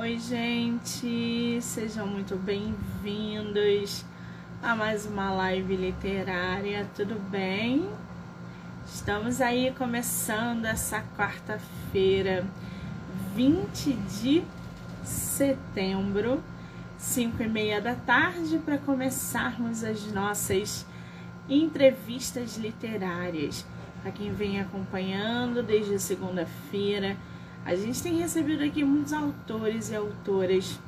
Oi, gente, sejam muito bem-vindos a mais uma live literária, tudo bem? Estamos aí começando essa quarta-feira, 20 de setembro, 5 e meia da tarde, para começarmos as nossas entrevistas literárias. Para quem vem acompanhando desde segunda-feira, a gente tem recebido aqui muitos autores e autoras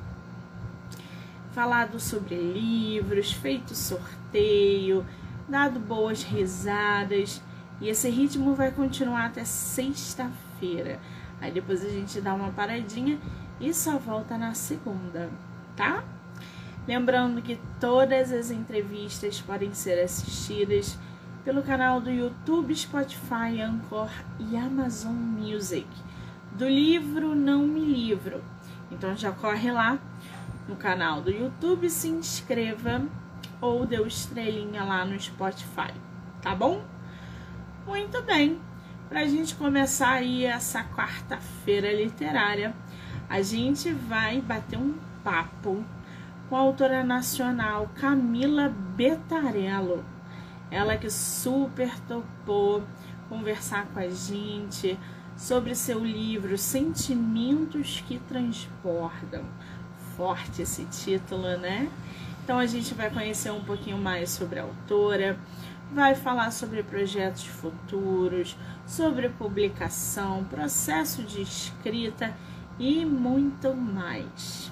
falado sobre livros, feito sorteio, dado boas risadas. E esse ritmo vai continuar até sexta-feira. Aí depois a gente dá uma paradinha e só volta na segunda, tá? Lembrando que todas as entrevistas podem ser assistidas pelo canal do YouTube, Spotify, Anchor e Amazon Music. Do livro Não Me Livro. Então já corre lá no canal do YouTube, se inscreva ou dê estrelinha lá no Spotify, tá bom? Muito bem. Pra gente começar aí essa quarta-feira literária, a gente vai bater um papo com a autora nacional Camila Betarello. Ela que super topou conversar com a gente sobre seu livro Sentimentos que Transbordam. Forte esse título, né? Então a gente vai conhecer um pouquinho mais sobre a autora, vai falar sobre projetos futuros, sobre publicação, processo de escrita e muito mais.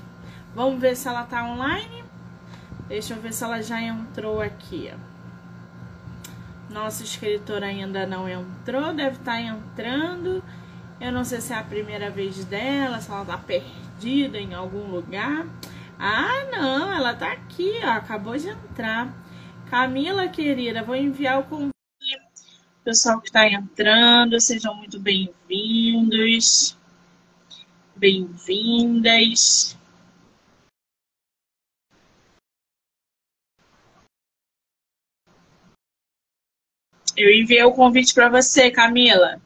Vamos ver se ela tá online. Deixa eu ver se ela já entrou aqui. Nossa escritora ainda não entrou, deve estar tá entrando. Eu não sei se é a primeira vez dela, se ela tá perdida em algum lugar. Ah, não, ela tá aqui, ó, acabou de entrar. Camila, querida, vou enviar o convite. Pessoal que está entrando, sejam muito bem-vindos. Bem-vindas. Eu enviei o convite para você, Camila.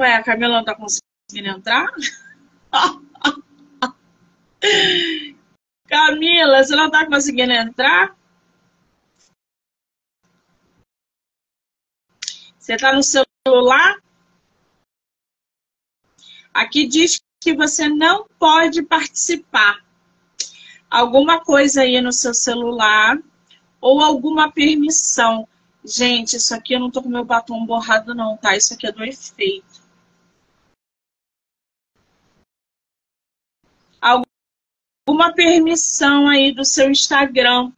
Ué, a Camila não tá conseguindo entrar? Camila, você não tá conseguindo entrar? Você tá no celular? Aqui diz que você não pode participar. Alguma coisa aí no seu celular ou alguma permissão. Gente, isso aqui eu não tô com meu batom borrado não, tá? Isso aqui é do efeito. Alguma permissão aí do seu Instagram.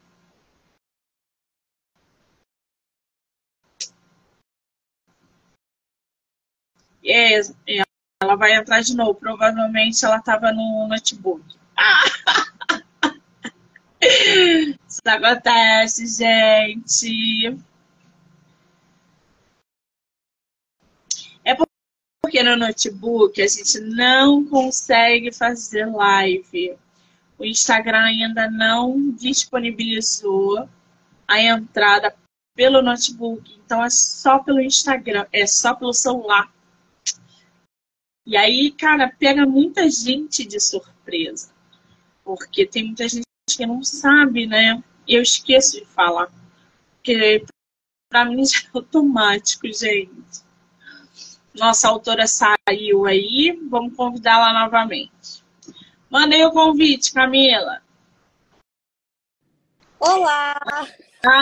É, é, ela vai entrar de novo. Provavelmente ela estava no notebook. Isso acontece, gente. É porque no notebook a gente não consegue fazer live o Instagram ainda não disponibilizou a entrada pelo notebook. Então é só pelo Instagram, é só pelo celular. E aí, cara, pega muita gente de surpresa. Porque tem muita gente que não sabe, né? Eu esqueço de falar. Porque pra mim já é automático, gente. Nossa autora saiu aí, vamos convidá-la novamente. Mandei o convite, Camila. Olá! Ah,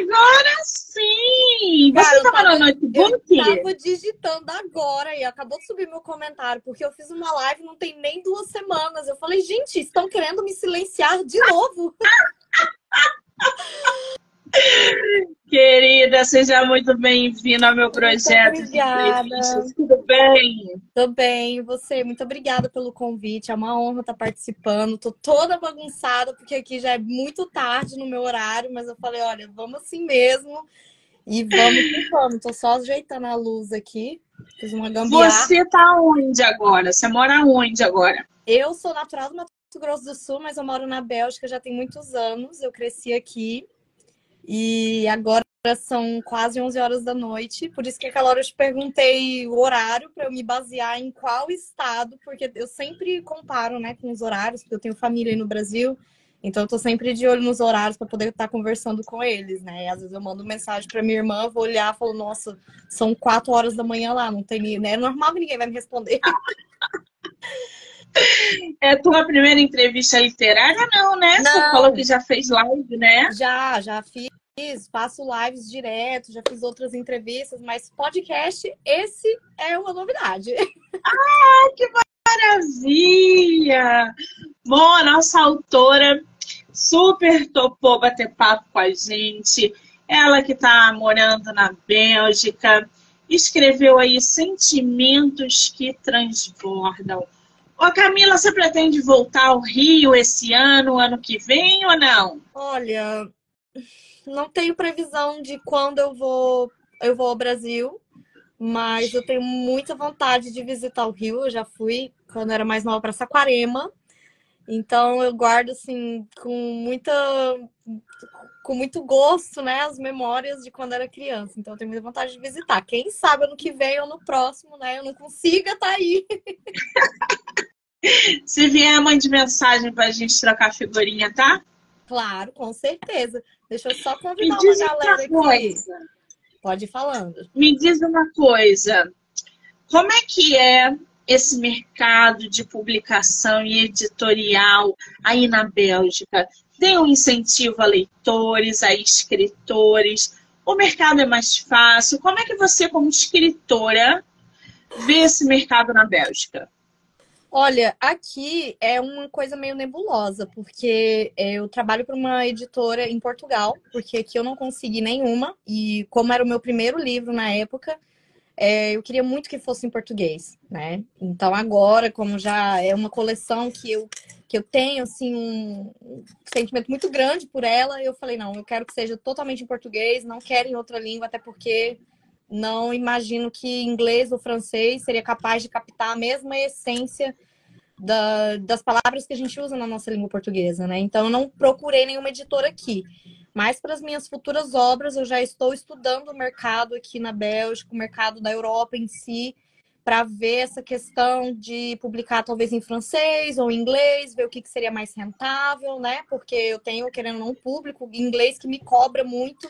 agora sim! Você estava no notebook? Eu estava digitando agora e acabou de subir meu comentário, porque eu fiz uma live não tem nem duas semanas. Eu falei, gente, estão querendo me silenciar de novo. Querida, seja muito bem-vinda ao meu projeto muito obrigada. Tudo bem? Tudo bem, você? Muito obrigada pelo convite. É uma honra estar participando. Tô toda bagunçada, porque aqui já é muito tarde no meu horário, mas eu falei, olha, vamos assim mesmo. E vamos que vamos. Tô só ajeitando a luz aqui. Fiz uma gambiarra. Você tá onde agora? Você mora onde agora? Eu sou natural do Mato Grosso do Sul, mas eu moro na Bélgica já tem muitos anos. Eu cresci aqui. E agora são quase 11 horas da noite, por isso que aquela hora eu te perguntei o horário para eu me basear em qual estado, porque eu sempre comparo, né, com os horários, porque eu tenho família aí no Brasil, então eu tô sempre de olho nos horários para poder estar conversando com eles, né? E às vezes eu mando mensagem para minha irmã, vou olhar, falo, nossa, são quatro horas da manhã lá, não tem, né? É normal que ninguém vai me responder. É tua primeira entrevista literária, não, né? Não. Você falou que já fez live, né? Já, já fiz faço lives direto, já fiz outras entrevistas, mas podcast, esse é uma novidade. Ah, que maravilha! Bom, a nossa autora super topou bater papo com a gente. Ela que está morando na Bélgica, escreveu aí Sentimentos que Transbordam. Ô Camila, você pretende voltar ao Rio esse ano, ano que vem ou não? Olha, não tenho previsão de quando eu vou, eu vou ao Brasil, mas eu tenho muita vontade de visitar o Rio. Eu já fui quando era mais nova para Saquarema. Então eu guardo assim com muita com muito gosto, né, as memórias de quando era criança. Então eu tenho muita vontade de visitar. Quem sabe ano que vem ou no próximo, né, eu não consiga estar tá aí. Se vier, mande mensagem para a gente trocar figurinha, tá? Claro, com certeza. Deixa eu só convidar uma galera aqui. Pode ir falando. Me diz uma coisa. Como é que é esse mercado de publicação e editorial aí na Bélgica? Tem um incentivo a leitores, a escritores? O mercado é mais fácil? Como é que você, como escritora, vê esse mercado na Bélgica? Olha, aqui é uma coisa meio nebulosa, porque eu trabalho para uma editora em Portugal, porque aqui eu não consegui nenhuma, e como era o meu primeiro livro na época, é, eu queria muito que fosse em português, né? Então agora, como já é uma coleção que eu, que eu tenho, assim, um sentimento muito grande por ela, eu falei, não, eu quero que seja totalmente em português, não quero em outra língua, até porque não imagino que inglês ou francês seria capaz de captar a mesma essência da, das palavras que a gente usa na nossa língua portuguesa, né? Então, eu não procurei nenhuma editora aqui. Mas para as minhas futuras obras, eu já estou estudando o mercado aqui na Bélgica, o mercado da Europa em si, para ver essa questão de publicar talvez em francês ou em inglês, ver o que, que seria mais rentável, né? Porque eu tenho, querendo um público inglês que me cobra muito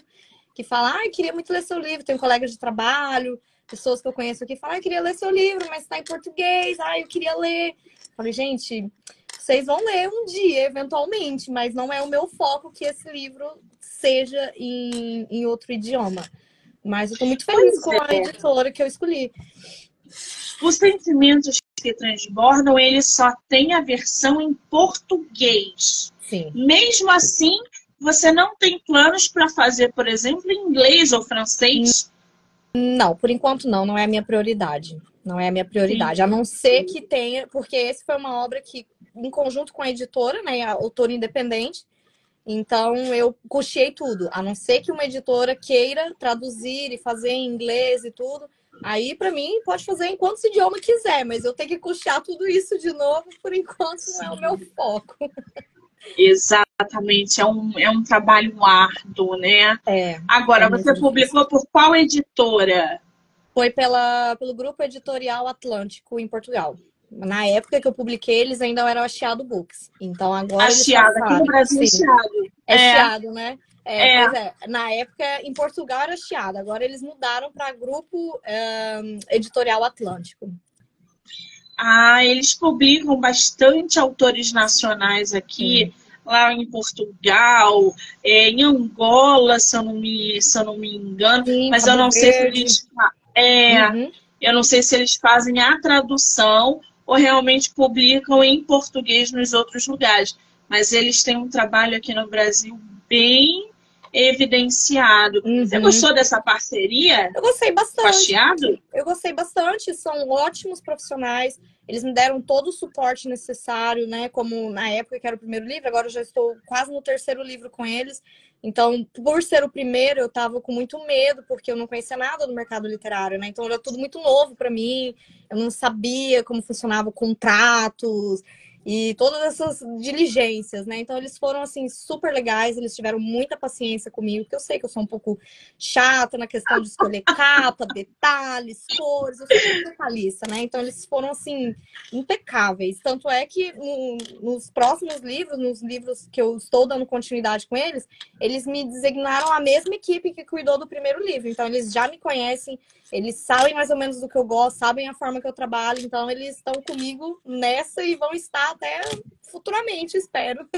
que fala, ah, queria muito ler seu livro, tenho colegas de trabalho, pessoas que eu conheço aqui falam, ah, queria ler seu livro, mas está em português, ah, eu queria ler. Falei, gente, vocês vão ler um dia, eventualmente, mas não é o meu foco que esse livro seja em, em outro idioma. Mas eu estou muito feliz com é. a editora que eu escolhi. Os sentimentos que transbordam, eles só têm a versão em português. Sim. Mesmo assim, você não tem planos para fazer, por exemplo, em inglês ou francês? Não, por enquanto não, não é a minha prioridade. Não é a minha prioridade. Sim. A não ser que tenha, porque esse foi uma obra que, em conjunto com a editora, né, a autora independente, então eu custeei tudo. A não ser que uma editora queira traduzir e fazer em inglês e tudo. Aí, para mim, pode fazer em quantos idiomas quiser, mas eu tenho que custear tudo isso de novo, por enquanto não é o meu foco. Exatamente, é um, é um trabalho árduo, né? É. Agora, é você publicou por qual editora? Foi pela, pelo Grupo Editorial Atlântico, em Portugal. Na época que eu publiquei, eles ainda eram a Chiado Books. Então agora. A Chiado, aqui no Brasil é Chiado. É, é Chiado, né? É, é. é, Na época, em Portugal era Chiado. Agora eles mudaram para Grupo um, Editorial Atlântico. Ah, eles publicam bastante autores nacionais aqui, Sim. lá em Portugal, é, em Angola, se eu não me, se eu não me engano, Sim, mas eu não sei se eles. É, uhum. Eu não sei se eles fazem a tradução ou realmente publicam em português nos outros lugares. Mas eles têm um trabalho aqui no Brasil bem evidenciado. Uhum. Você gostou dessa parceria? Eu gostei bastante. Fasteado? Eu gostei bastante, são ótimos profissionais. Eles me deram todo o suporte necessário, né? Como na época que era o primeiro livro, agora eu já estou quase no terceiro livro com eles. Então, por ser o primeiro, eu estava com muito medo, porque eu não conhecia nada do mercado literário, né? Então, era tudo muito novo para mim. Eu não sabia como funcionavam contratos e todas essas diligências, né? Então eles foram assim super legais, eles tiveram muita paciência comigo, porque eu sei que eu sou um pouco chata na questão de escolher capa, detalhes, cores, eu sou muito detalhista, né? Então eles foram assim impecáveis. Tanto é que no, nos próximos livros, nos livros que eu estou dando continuidade com eles, eles me designaram a mesma equipe que cuidou do primeiro livro. Então eles já me conhecem, eles sabem mais ou menos do que eu gosto, sabem a forma que eu trabalho, então eles estão comigo nessa e vão estar até futuramente, espero.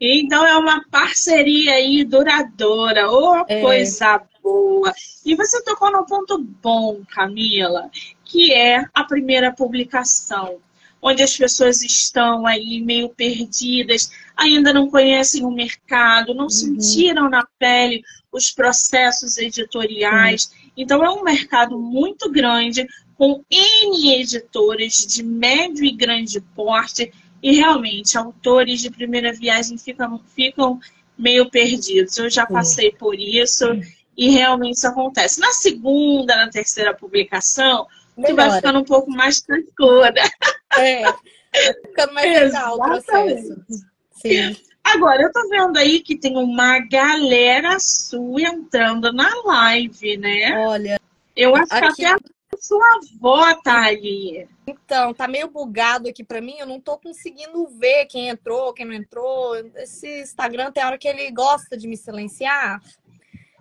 Então é uma parceria aí duradoura, ô oh, é. coisa boa. E você tocou num ponto bom, Camila, que é a primeira publicação, onde as pessoas estão aí meio perdidas, ainda não conhecem o mercado, não uhum. sentiram na pele os processos editoriais. Uhum. Então é um mercado muito grande, com N editores de médio e grande porte, e realmente autores de primeira viagem ficam, ficam meio perdidos. Eu já passei por isso e realmente isso acontece. Na segunda, na terceira publicação, Melhora. tu vai ficando um pouco mais tranquila. É, vai ficando mais legal o processo. Sim. Agora, eu tô vendo aí que tem uma galera sua entrando na live, né? Olha. Eu acho aqui... que até a sua avó tá ali. Então, tá meio bugado aqui para mim, eu não tô conseguindo ver quem entrou, quem não entrou. Esse Instagram tem hora que ele gosta de me silenciar.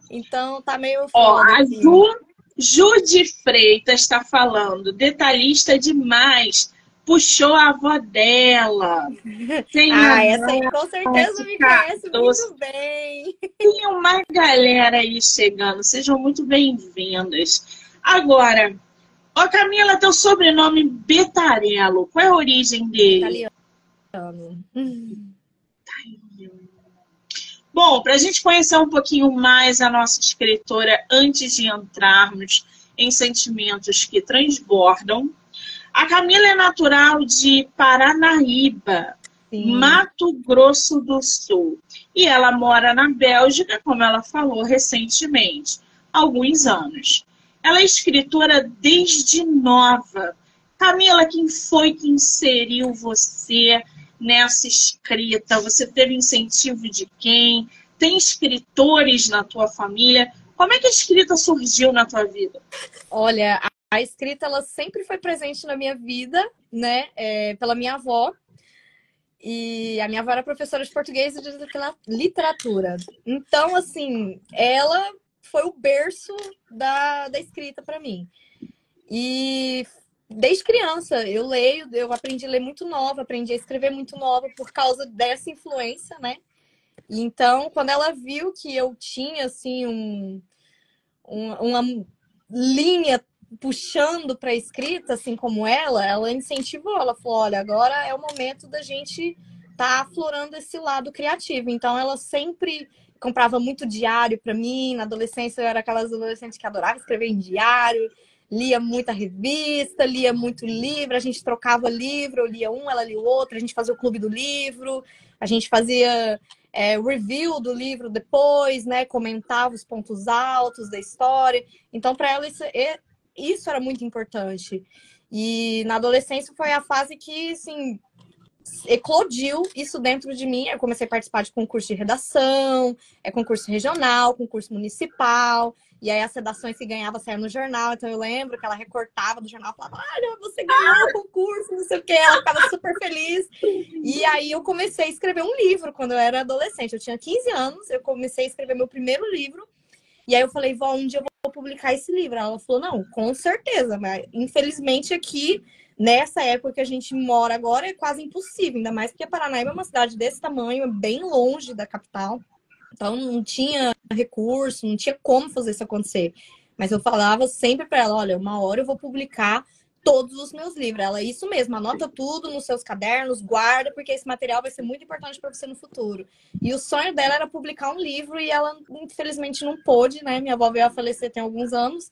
Então, tá meio Ó, a Ju, Ju de Freitas está falando, detalhista demais puxou a avó dela. Tem ah, essa aí com certeza me conhece muito bem. Tem uma galera aí chegando, sejam muito bem-vindas. Agora, ó Camila, teu sobrenome Betarello, qual é a origem dele? Italiano. Bom, para a gente conhecer um pouquinho mais a nossa escritora antes de entrarmos em sentimentos que transbordam, a Camila é natural de Paranaíba, Sim. Mato Grosso do Sul. E ela mora na Bélgica, como ela falou recentemente, há alguns anos. Ela é escritora desde nova. Camila, quem foi que inseriu você nessa escrita? Você teve incentivo de quem? Tem escritores na tua família? Como é que a escrita surgiu na tua vida? Olha, a escrita ela sempre foi presente na minha vida, né? É, pela minha avó. E a minha avó era professora de português e de literatura. Então, assim, ela foi o berço da, da escrita para mim. E desde criança eu leio, eu aprendi a ler muito nova, aprendi a escrever muito nova por causa dessa influência, né? Então, quando ela viu que eu tinha, assim, um, um uma linha puxando para a escrita, assim como ela, ela incentivou, ela falou, olha, agora é o momento da gente tá aflorando esse lado criativo. Então ela sempre comprava muito diário para mim, na adolescência eu era aquelas adolescentes que adorava escrever em diário, lia muita revista, lia muito livro, a gente trocava livro, eu lia um, ela lia o outro, a gente fazia o clube do livro, a gente fazia é, review do livro depois, né? Comentava os pontos altos da história. Então, para ela, isso, isso era muito importante. E na adolescência foi a fase que, assim, eclodiu isso dentro de mim. Eu comecei a participar de concurso de redação, é concurso regional, concurso municipal. E aí as redações que ganhava saíam no jornal. Então eu lembro que ela recortava do jornal falava: Olha, você ganhou o concurso, não sei o quê. Ela ficava super feliz. E aí eu comecei a escrever um livro quando eu era adolescente. Eu tinha 15 anos, eu comecei a escrever meu primeiro livro. E aí eu falei, vó, um dia eu vou publicar esse livro. Ela falou, não, com certeza, mas infelizmente aqui, nessa época que a gente mora agora, é quase impossível, ainda mais porque Paranaíba é uma cidade desse tamanho, é bem longe da capital. Então não tinha recurso, não tinha como fazer isso acontecer. Mas eu falava sempre para ela, olha, uma hora eu vou publicar todos os meus livros. Ela é isso mesmo, anota tudo nos seus cadernos, guarda, porque esse material vai ser muito importante para você no futuro. E o sonho dela era publicar um livro e ela, infelizmente, não pôde, né? Minha avó veio a falecer tem alguns anos.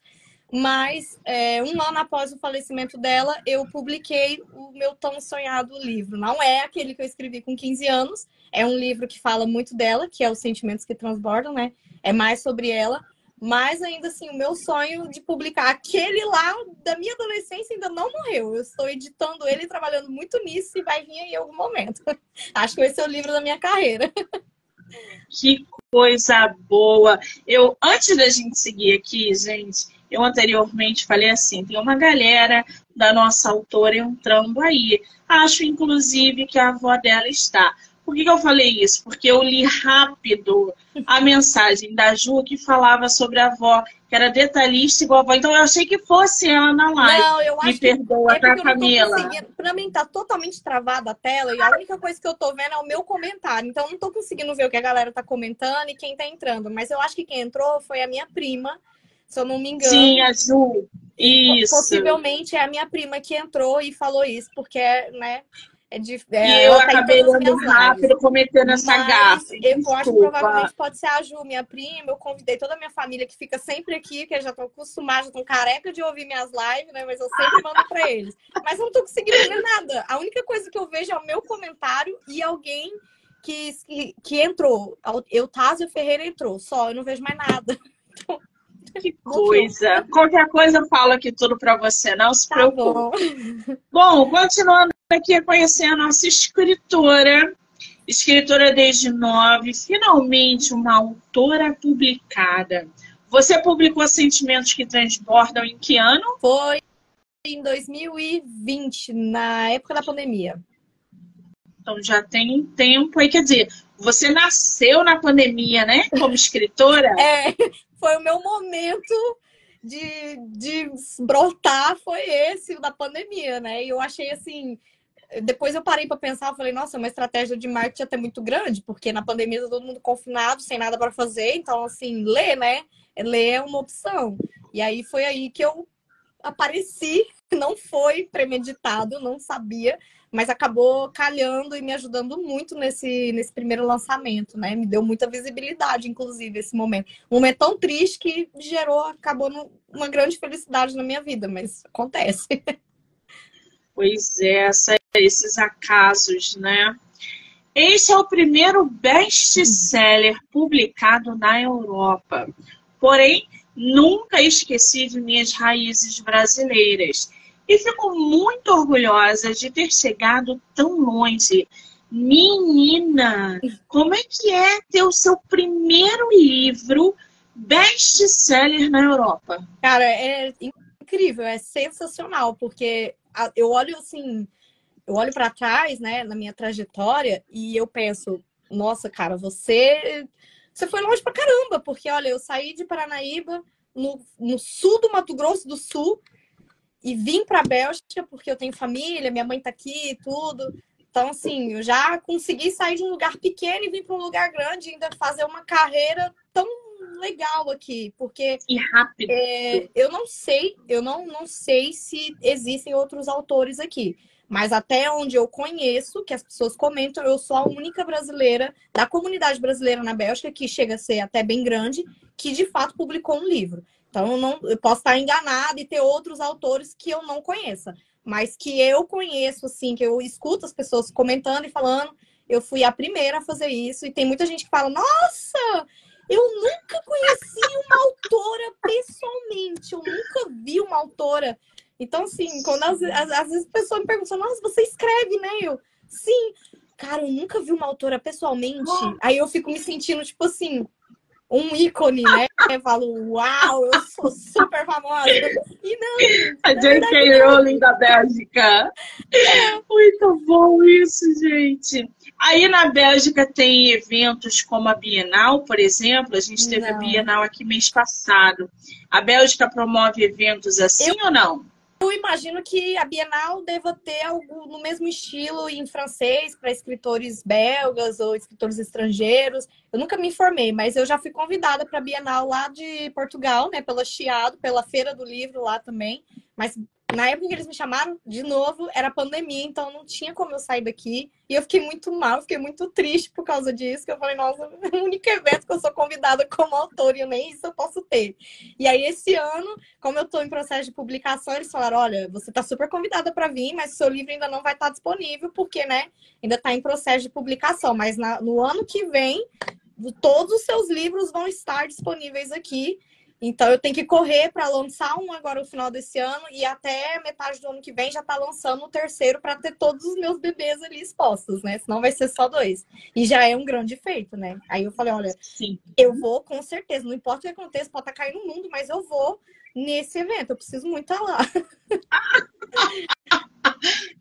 Mas é, um ano após o falecimento dela, eu publiquei o meu tão sonhado livro. Não é aquele que eu escrevi com 15 anos, é um livro que fala muito dela, que é Os Sentimentos que Transbordam, né? É mais sobre ela. Mas ainda assim, o meu sonho de publicar aquele lá da minha adolescência ainda não morreu. Eu estou editando ele, trabalhando muito nisso e vai vir em algum momento. Acho que vai ser o livro da minha carreira. Que coisa boa! Eu, antes da gente seguir aqui, gente, eu anteriormente falei assim: tem uma galera da nossa autora entrando aí. Acho, inclusive, que a avó dela está. Por que, que eu falei isso? Porque eu li rápido a mensagem da Ju que falava sobre a avó, que era detalhista igual a avó. Então eu achei que fosse ela na live. Não, eu acho Me perdoa, que é tá, Camila? Pra mim tá totalmente travada a tela e a única coisa que eu tô vendo é o meu comentário. Então eu não tô conseguindo ver o que a galera tá comentando e quem tá entrando. Mas eu acho que quem entrou foi a minha prima se eu não me engano. Sim, a Ju. Isso. Possivelmente é a minha prima que entrou e falou isso, porque, né? É de, é, e eu tá acabei lendo rápido, cometendo essa gafe. Eu acho que provavelmente pode ser a Ju, minha prima. Eu convidei toda a minha família que fica sempre aqui, que já estão acostumados, já estão careca de ouvir minhas lives, né? Mas eu sempre mando para eles. Mas eu não tô conseguindo ver nada. A única coisa que eu vejo é o meu comentário e alguém que, que, que entrou. Eu, Tásio Ferreira entrou, só, eu não vejo mais nada. Então, que coisa. Qualquer coisa eu falo aqui tudo para você, não se tá preocupe. Bom. bom, continuando aqui a conhecer a nossa escritora. Escritora desde nove, finalmente uma autora publicada. Você publicou Sentimentos que Transbordam em que ano? Foi em 2020, na época da pandemia. Então já tem um tempo aí, quer dizer, você nasceu na pandemia, né? Como escritora? é, foi o meu momento de, de brotar, foi esse da pandemia, né? E eu achei assim. Depois eu parei para pensar, falei, nossa, uma estratégia de marketing até muito grande, porque na pandemia tá todo mundo confinado, sem nada para fazer, então assim, ler, né? Ler é uma opção. E aí foi aí que eu apareci, não foi premeditado, não sabia, mas acabou calhando e me ajudando muito nesse, nesse primeiro lançamento, né? Me deu muita visibilidade, inclusive, esse momento. Um momento tão triste que gerou, acabou uma grande felicidade na minha vida, mas acontece. Pois é, essa, esses acasos, né? Este é o primeiro best-seller publicado na Europa. Porém, nunca esqueci de minhas raízes brasileiras e fico muito orgulhosa de ter chegado tão longe. Menina, como é que é ter o seu primeiro livro best-seller na Europa? Cara, é incrível, é sensacional, porque eu olho assim, eu olho para trás, né, na minha trajetória e eu penso, nossa, cara, você você foi longe pra caramba, porque olha, eu saí de Paranaíba, no, no sul do Mato Grosso do Sul, e vim para a Bélgica porque eu tenho família, minha mãe está aqui e tudo. Então, assim, eu já consegui sair de um lugar pequeno e vir para um lugar grande e ainda fazer uma carreira tão legal aqui, porque e rápido. É, eu não sei, eu não, não sei se existem outros autores aqui, mas até onde eu conheço, que as pessoas comentam, eu sou a única brasileira da comunidade brasileira na Bélgica que chega a ser até bem grande, que de fato publicou um livro. Então, eu, não, eu posso estar enganada e ter outros autores que eu não conheça, mas que eu conheço, assim, que eu escuto as pessoas comentando e falando, eu fui a primeira a fazer isso. E tem muita gente que fala: Nossa, eu nunca conheci uma autora pessoalmente, eu nunca vi uma autora. Então, assim, quando às, vezes a pessoa me pergunta: Nossa, você escreve, né? Eu, sim. Cara, eu nunca vi uma autora pessoalmente. Aí eu fico me sentindo, tipo assim, um ícone, né? Eu falo, uau, eu sou super famosa. E não. A J.K. Rowling da Bélgica. É. Muito bom isso, gente. Aí na Bélgica tem eventos como a Bienal, por exemplo. A gente teve não. a Bienal aqui mês passado. A Bélgica promove eventos assim eu... ou não? Eu imagino que a Bienal deva ter algo no mesmo estilo em francês para escritores belgas ou escritores estrangeiros. Eu nunca me informei, mas eu já fui convidada para a Bienal lá de Portugal, né, pela Chiado, pela Feira do Livro lá também. Mas na época que eles me chamaram, de novo, era pandemia, então não tinha como eu sair daqui. E eu fiquei muito mal, fiquei muito triste por causa disso, que eu falei, nossa, é o único evento que eu sou convidada como autor, e nem isso eu posso ter. E aí, esse ano, como eu estou em processo de publicação, eles falaram, olha, você está super convidada para vir, mas seu livro ainda não vai estar tá disponível, porque, né, ainda está em processo de publicação. Mas na, no ano que vem, todos os seus livros vão estar disponíveis aqui. Então eu tenho que correr para lançar um agora no final desse ano e até metade do ano que vem já tá lançando o terceiro para ter todos os meus bebês ali expostos, né? Senão vai ser só dois. E já é um grande feito, né? Aí eu falei, olha, Sim. eu vou com certeza, não importa o que aconteça, pode estar tá caindo no mundo, mas eu vou nesse evento, eu preciso muito estar lá.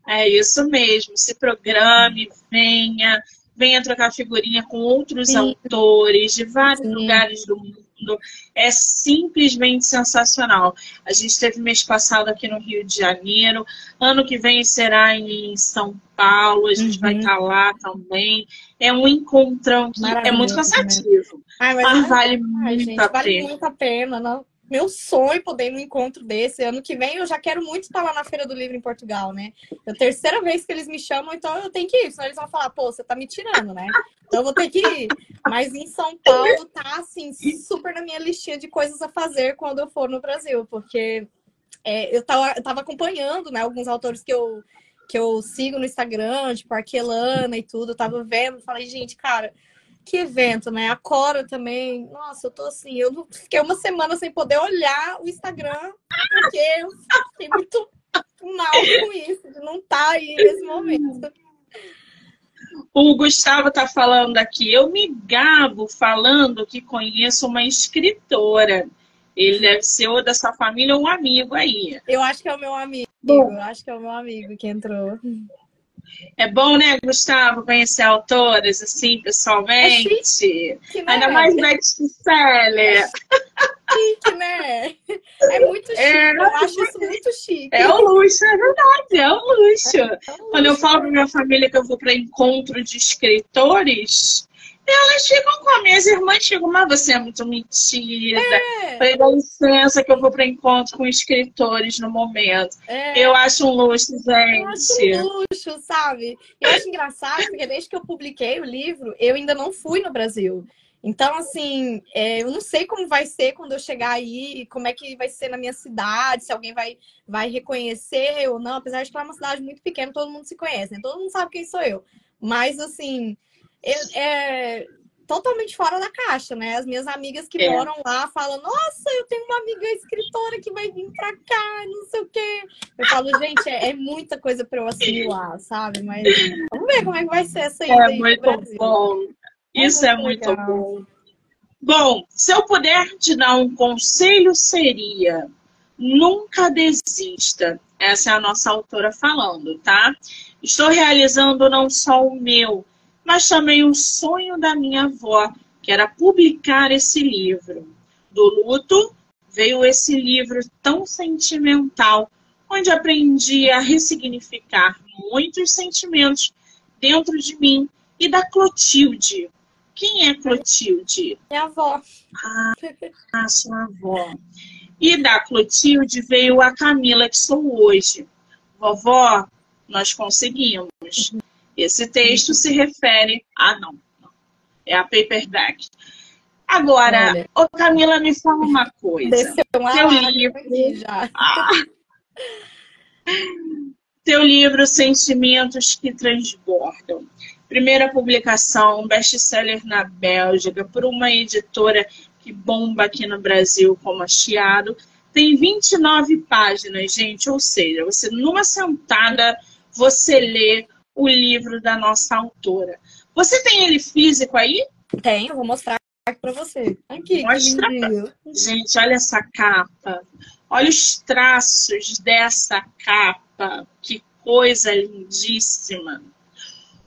É isso mesmo, se programe, venha, venha trocar figurinha com outros Sim. autores de vários Sim. lugares do mundo é simplesmente sensacional. A gente teve mês passado aqui no Rio de Janeiro, ano que vem será em São Paulo, a gente uhum. vai estar tá lá também. É um encontrão que é muito né? cansativo. Ai, mas, mas vale, muito, gente, a vale muito a pena. Não? Meu sonho poder ir no encontro desse. Ano que vem eu já quero muito estar lá na Feira do Livro em Portugal, né? É a terceira vez que eles me chamam, então eu tenho que ir. Senão eles vão falar, pô, você tá me tirando, né? Então eu vou ter que ir. Mas em São Paulo tá, assim, super na minha listinha de coisas a fazer quando eu for no Brasil, porque é, eu, tava, eu tava acompanhando, né, alguns autores que eu, que eu sigo no Instagram, tipo Arquelana e tudo, eu tava vendo, falei, gente, cara que evento, né? A Cora também. Nossa, eu tô assim, eu fiquei uma semana sem poder olhar o Instagram, porque eu fiquei muito mal com isso, de não estar tá aí nesse momento. O Gustavo tá falando aqui, eu me gabo falando que conheço uma escritora. Ele deve ser ou da sua família ou um amigo aí. Eu acho que é o meu amigo. Bom. Eu acho que é o meu amigo que entrou. É bom, né, Gustavo, conhecer autores assim, pessoalmente. É chique, né? Ainda mais best-seller. Chique, né? É muito chique. É, eu acho isso muito chique. É o luxo, é verdade, é o luxo. É, é um Quando eu falo pra minha família que eu vou para encontro de escritores, elas ficam com as minhas irmãs, ficam, mas você é muito mentira. É. Falei, dá licença que eu vou para encontro com escritores no momento. É. Eu acho um luxo, gente. Eu acho um luxo, sabe? Eu acho engraçado, porque desde que eu publiquei o livro, eu ainda não fui no Brasil. Então, assim, é, eu não sei como vai ser quando eu chegar aí, como é que vai ser na minha cidade, se alguém vai, vai reconhecer ou não, apesar de que é uma cidade muito pequena, todo mundo se conhece, né? Todo mundo sabe quem sou eu. Mas, assim, é, totalmente fora da caixa, né? As minhas amigas que é. moram lá falam: Nossa, eu tenho uma amiga escritora que vai vir pra cá, não sei o quê. Eu falo, gente, é, é muita coisa pra eu assimilar, sabe? Mas vamos ver como é que vai ser essa ida. É muito bom. É Isso é muito, é muito bom. Bom, se eu puder te dar um conselho, seria: nunca desista. Essa é a nossa autora falando, tá? Estou realizando não só o meu, mas também o sonho da minha avó, que era publicar esse livro. Do luto veio esse livro tão sentimental, onde aprendi a ressignificar muitos sentimentos dentro de mim e da Clotilde. Quem é Clotilde? Minha avó. Ah, a sua avó. E da Clotilde veio a Camila, que sou hoje. Vovó, nós conseguimos. Esse texto se refere. Ah, não. É a paperback. Agora, Olha. ô Camila, me fala uma coisa. Desceu uma Teu livro. Já. Ah. Teu livro Sentimentos que Transbordam. Primeira publicação, best-seller na Bélgica, por uma editora que bomba aqui no Brasil como a Chiado. Tem 29 páginas, gente. Ou seja, você numa sentada, você lê o livro da nossa autora. Você tem ele físico aí? Tenho, vou mostrar para você. Aqui. Mostra. Gente, olha essa capa. Olha os traços dessa capa. Que coisa lindíssima.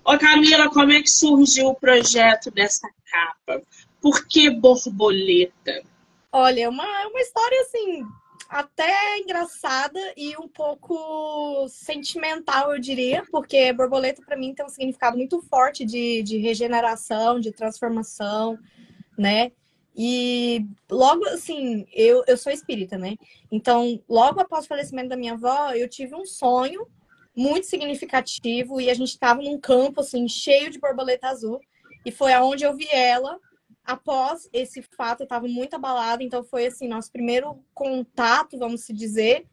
Ô Camila, como é que surgiu o projeto dessa capa? Por que borboleta? Olha, é uma, é uma história assim até engraçada e um pouco sentimental, eu diria, porque borboleta para mim tem um significado muito forte de, de regeneração, de transformação, né? E logo assim, eu, eu sou espírita, né? Então, logo após o falecimento da minha avó, eu tive um sonho muito significativo e a gente estava num campo assim cheio de borboleta azul e foi aonde eu vi ela. Após esse fato, eu estava muito abalada, então foi assim nosso primeiro contato, vamos se dizer,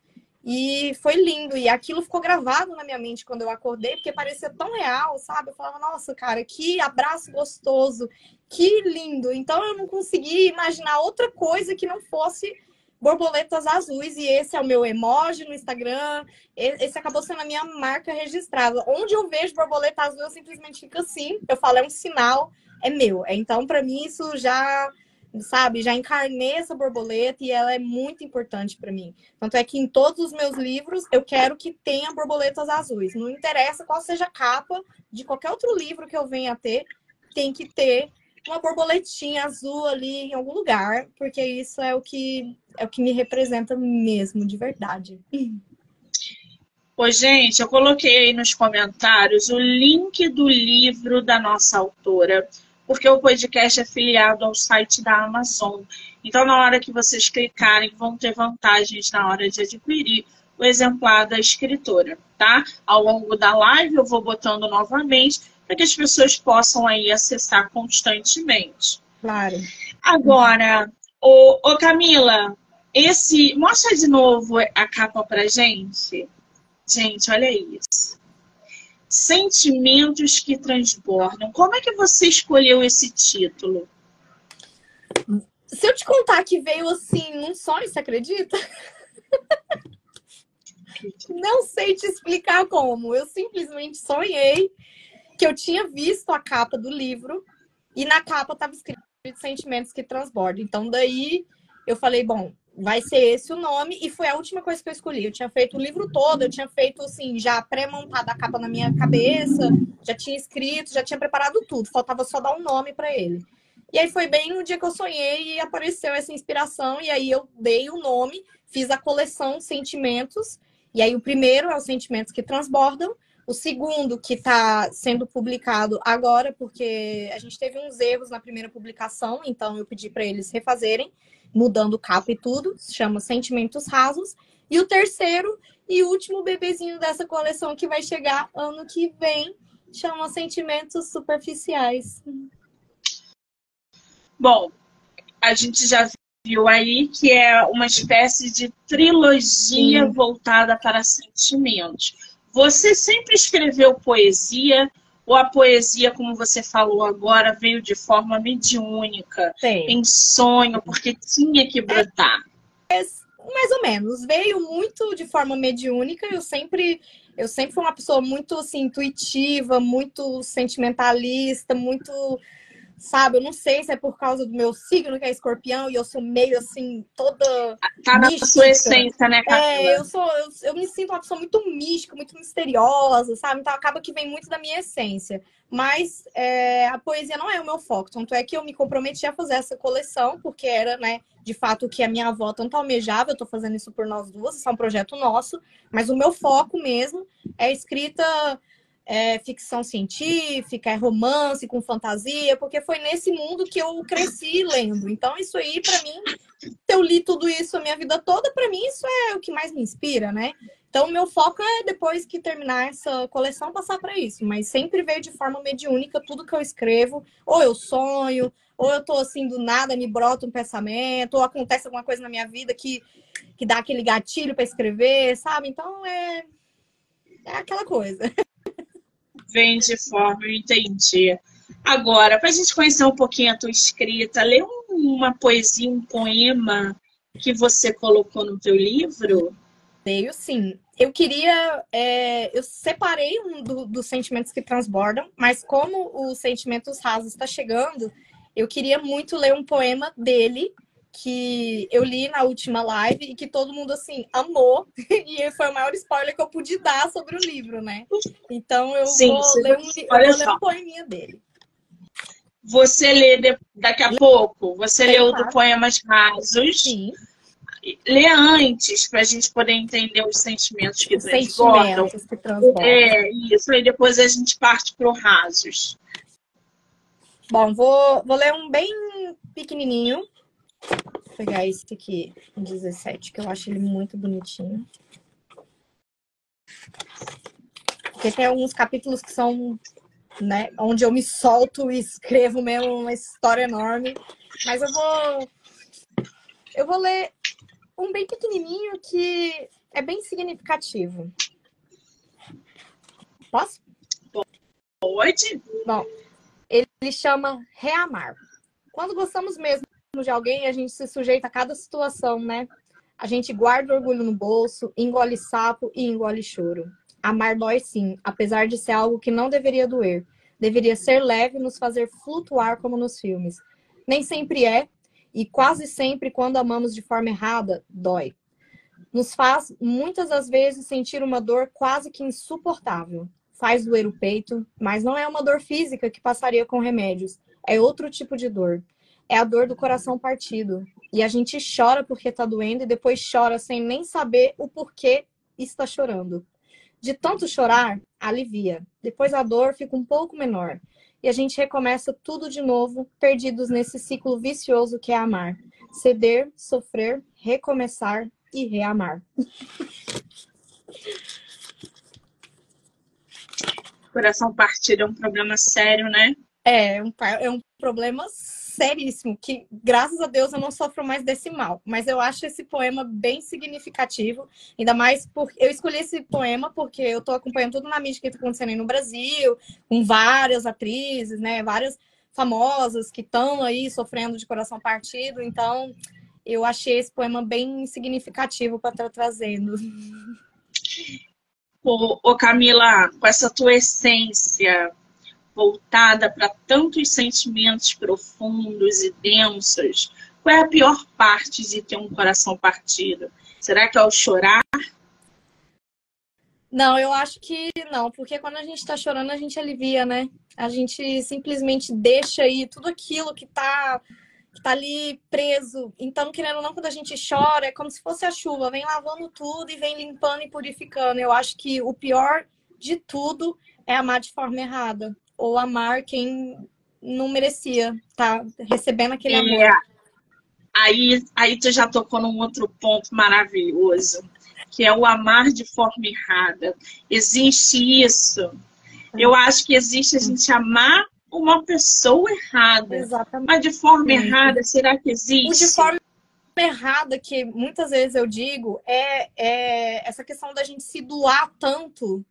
e foi lindo. E aquilo ficou gravado na minha mente quando eu acordei, porque parecia tão real, sabe? Eu falava, nossa, cara, que abraço gostoso, que lindo. Então eu não consegui imaginar outra coisa que não fosse borboletas azuis. E esse é o meu emoji no Instagram. Esse acabou sendo a minha marca registrada. Onde eu vejo borboleta azul, eu simplesmente fico assim. Eu falo, é um sinal, é meu. Então, para mim, isso já sabe? Já encarnei essa borboleta e ela é muito importante para mim. Tanto é que em todos os meus livros eu quero que tenha borboletas azuis. Não interessa qual seja a capa de qualquer outro livro que eu venha a ter, tem que ter uma borboletinha azul ali em algum lugar, porque isso é o que é o que me representa mesmo, de verdade. Oi, gente, eu coloquei aí nos comentários o link do livro da nossa autora porque o podcast é filiado ao site da Amazon. Então, na hora que vocês clicarem, vão ter vantagens na hora de adquirir o exemplar da escritora, tá? Ao longo da live eu vou botando novamente para que as pessoas possam aí acessar constantemente. Claro. Agora, o, o Camila, esse mostra de novo a capa pra gente. Gente, olha isso. Sentimentos que transbordam. Como é que você escolheu esse título? Se eu te contar que veio assim num sonho, você acredita? Não sei te explicar como. Eu simplesmente sonhei que eu tinha visto a capa do livro e na capa estava escrito sentimentos que transbordam. Então daí eu falei, bom, vai ser esse o nome, e foi a última coisa que eu escolhi. Eu tinha feito o livro todo, eu tinha feito, assim, já pré-montada a capa na minha cabeça, já tinha escrito, já tinha preparado tudo, faltava só dar um nome para ele. E aí foi bem no dia que eu sonhei e apareceu essa inspiração, e aí eu dei o nome, fiz a coleção Sentimentos, e aí o primeiro é os Sentimentos que Transbordam, o segundo, que está sendo publicado agora, porque a gente teve uns erros na primeira publicação, então eu pedi para eles refazerem mudando capa e tudo, se chama Sentimentos Rasos. E o terceiro e último bebezinho dessa coleção que vai chegar ano que vem chama Sentimentos Superficiais. Bom, a gente já viu aí que é uma espécie de trilogia Sim. voltada para sentimentos. Você sempre escreveu poesia ou a poesia, como você falou agora, veio de forma mediúnica, Sim. em sonho, porque tinha que brotar? É, mais ou menos. Veio muito de forma mediúnica. Eu sempre, eu sempre fui uma pessoa muito assim, intuitiva, muito sentimentalista, muito sabe? Eu não sei se é por causa do meu signo, que é escorpião, e eu sou meio assim, toda. Tá na mística. sua essência, né, Camila? É, eu sou, eu, eu, me sinto uma pessoa muito mística, muito misteriosa, sabe? Então acaba que vem muito da minha essência. Mas é, a poesia não é o meu foco. Tanto é que eu me comprometi a fazer essa coleção, porque era, né, de fato, o que a minha avó tanto almejava. Eu tô fazendo isso por nós duas, isso é um projeto nosso. Mas o meu foco mesmo é escrita é ficção científica, é romance com fantasia, porque foi nesse mundo que eu cresci lendo. Então, isso aí, para mim, eu li tudo isso a minha vida toda, para mim, isso é o que mais me inspira, né? Então, meu foco é, depois que terminar essa coleção, passar para isso. Mas sempre veio de forma mediúnica tudo que eu escrevo. Ou eu sonho, ou eu tô assim, do nada, me brota um pensamento, ou acontece alguma coisa na minha vida que, que dá aquele gatilho para escrever, sabe? Então, é, é aquela coisa. vem de forma, eu entendi. Agora, para a gente conhecer um pouquinho a tua escrita, lê uma poesia, um poema que você colocou no teu livro? Leio sim. Eu queria. É, eu separei um do, dos sentimentos que transbordam, mas como os sentimentos rasos está chegando, eu queria muito ler um poema dele que eu li na última live e que todo mundo assim amou e foi o maior spoiler que eu pude dar sobre o livro, né? Então eu Sim, vou ler um, eu vou ler um poeminha dele. Você lê de, daqui a pouco, você é, leu claro. do Poemas Rasos. Sim. Lê antes, para a gente poder entender os sentimentos que os transbordam. Sentimentos que transbordam. É, isso. Aí depois a gente parte para o Rasos. Bom, vou, vou ler um bem pequenininho Vou pegar esse aqui, 17, que eu acho ele muito bonitinho. Porque tem alguns capítulos que são, né, onde eu me solto e escrevo mesmo uma história enorme. Mas eu vou. Eu vou ler um bem pequenininho que é bem significativo. Posso? Pode. Bom, ele chama reamar. Quando gostamos mesmo de alguém, a gente se sujeita a cada situação, né? A gente guarda orgulho no bolso, engole sapo e engole choro. Amar dói sim, apesar de ser algo que não deveria doer. Deveria ser leve e nos fazer flutuar como nos filmes. Nem sempre é, e quase sempre, quando amamos de forma errada, dói. Nos faz, muitas das vezes, sentir uma dor quase que insuportável. Faz doer o peito, mas não é uma dor física que passaria com remédios. É outro tipo de dor. É a dor do coração partido. E a gente chora porque está doendo e depois chora sem nem saber o porquê está chorando. De tanto chorar, alivia. Depois a dor fica um pouco menor. E a gente recomeça tudo de novo, perdidos nesse ciclo vicioso que é amar. Ceder, sofrer, recomeçar e reamar. Coração partido é um problema sério, né? É, é um, é um problema seríssimo, que graças a Deus eu não sofro mais desse mal. Mas eu acho esse poema bem significativo, ainda mais porque eu escolhi esse poema porque eu estou acompanhando tudo na mídia que está acontecendo aí no Brasil, com várias atrizes, né? Várias famosas que estão aí sofrendo de coração partido. Então, eu achei esse poema bem significativo para estar tá trazendo. Ô, ô Camila, com essa tua essência voltada para tantos sentimentos profundos e densos, qual é a pior parte de ter um coração partido? Será que é o chorar? Não, eu acho que não, porque quando a gente está chorando, a gente alivia, né? A gente simplesmente deixa aí tudo aquilo que está que tá ali preso. Então, querendo ou não, quando a gente chora, é como se fosse a chuva, vem lavando tudo e vem limpando e purificando. Eu acho que o pior de tudo é amar de forma errada ou amar quem não merecia tá recebendo aquele é. amor. Aí, aí tu já tocou num outro ponto maravilhoso, que é o amar de forma errada. Existe isso. Eu acho que existe a gente amar uma pessoa errada. Exatamente. Mas de forma errada, será que existe? De forma errada, que muitas vezes eu digo, é, é essa questão da gente se doar tanto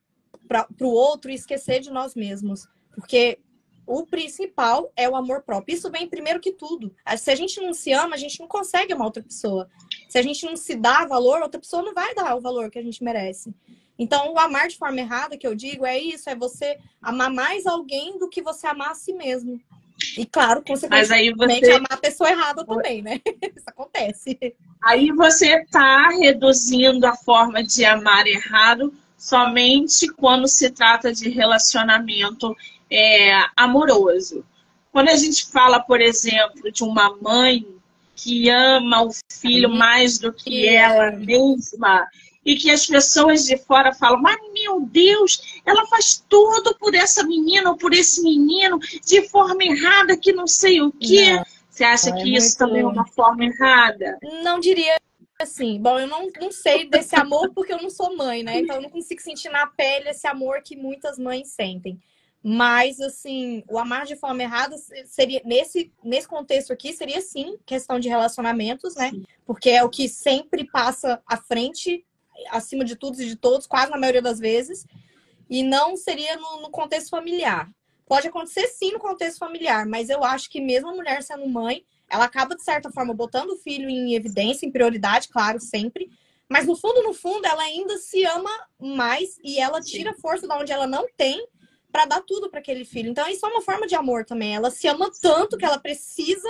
para o outro e esquecer de nós mesmos. Porque o principal é o amor próprio. Isso vem primeiro que tudo. Se a gente não se ama, a gente não consegue amar outra pessoa. Se a gente não se dá valor, outra pessoa não vai dar o valor que a gente merece. Então, o amar de forma errada, que eu digo, é isso: é você amar mais alguém do que você amar a si mesmo. E, claro, consequentemente, você... amar a pessoa errada também, né? Isso acontece. Aí você está reduzindo a forma de amar errado somente quando se trata de relacionamento é, amoroso. Quando a gente fala, por exemplo, de uma mãe que ama o filho mais do que ela mesma e que as pessoas de fora falam, mas meu Deus, ela faz tudo por essa menina ou por esse menino de forma errada, que não sei o quê. Não. Você acha que isso também é uma forma errada? Não diria assim. Bom, eu não, não sei desse amor porque eu não sou mãe, né? Então eu não consigo sentir na pele esse amor que muitas mães sentem. Mas, assim, o amar de forma errada seria, nesse, nesse contexto aqui, seria sim questão de relacionamentos, né? Sim. Porque é o que sempre passa à frente, acima de tudo e de todos, quase na maioria das vezes. E não seria no, no contexto familiar. Pode acontecer sim no contexto familiar, mas eu acho que mesmo a mulher sendo mãe, ela acaba, de certa forma, botando o filho em evidência, em prioridade, claro, sempre. Mas no fundo, no fundo, ela ainda se ama mais e ela tira força da onde ela não tem para dar tudo para aquele filho. Então, isso é uma forma de amor também. Ela se ama tanto que ela precisa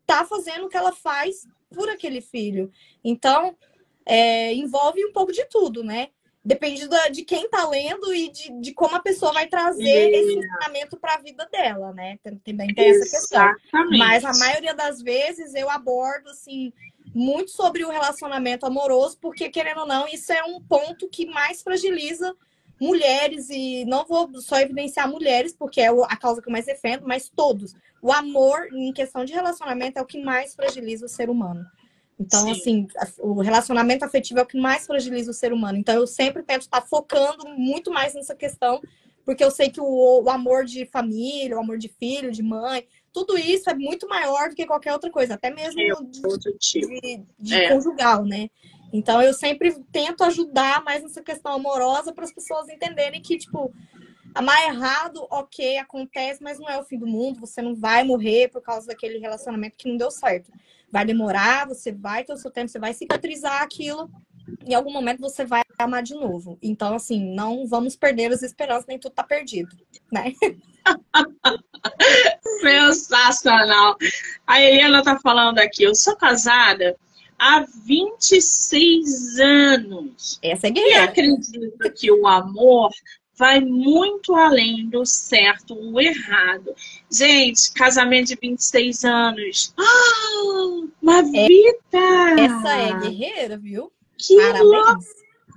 estar tá fazendo o que ela faz por aquele filho. Então, é, envolve um pouco de tudo, né? Depende da, de quem tá lendo e de, de como a pessoa vai trazer esse ensinamento para a vida dela, né? Também tem essa questão. Mas a maioria das vezes eu abordo assim muito sobre o relacionamento amoroso, porque querendo ou não, isso é um ponto que mais fragiliza mulheres, e não vou só evidenciar mulheres, porque é a causa que eu mais defendo, mas todos. O amor, em questão de relacionamento, é o que mais fragiliza o ser humano. Então, Sim. assim, o relacionamento afetivo é o que mais fragiliza o ser humano. Então, eu sempre tento estar focando muito mais nessa questão, porque eu sei que o, o amor de família, o amor de filho, de mãe, tudo isso é muito maior do que qualquer outra coisa, até mesmo é de, de, de é. conjugal, né? Então, eu sempre tento ajudar mais nessa questão amorosa para as pessoas entenderem que, tipo, Amar errado, ok, acontece, mas não é o fim do mundo. Você não vai morrer por causa daquele relacionamento que não deu certo. Vai demorar, você vai ter o seu tempo, você vai cicatrizar aquilo. Em algum momento você vai amar de novo. Então, assim, não vamos perder as esperanças, nem tudo tá perdido, né? Sensacional. A Helena tá falando aqui, eu sou casada há 26 anos. Essa é guerreira. E acredito que o amor vai muito além do certo ou errado. Gente, casamento de 26 anos. Ah, uma é, vida! Essa é guerreira, viu? Que Parabéns.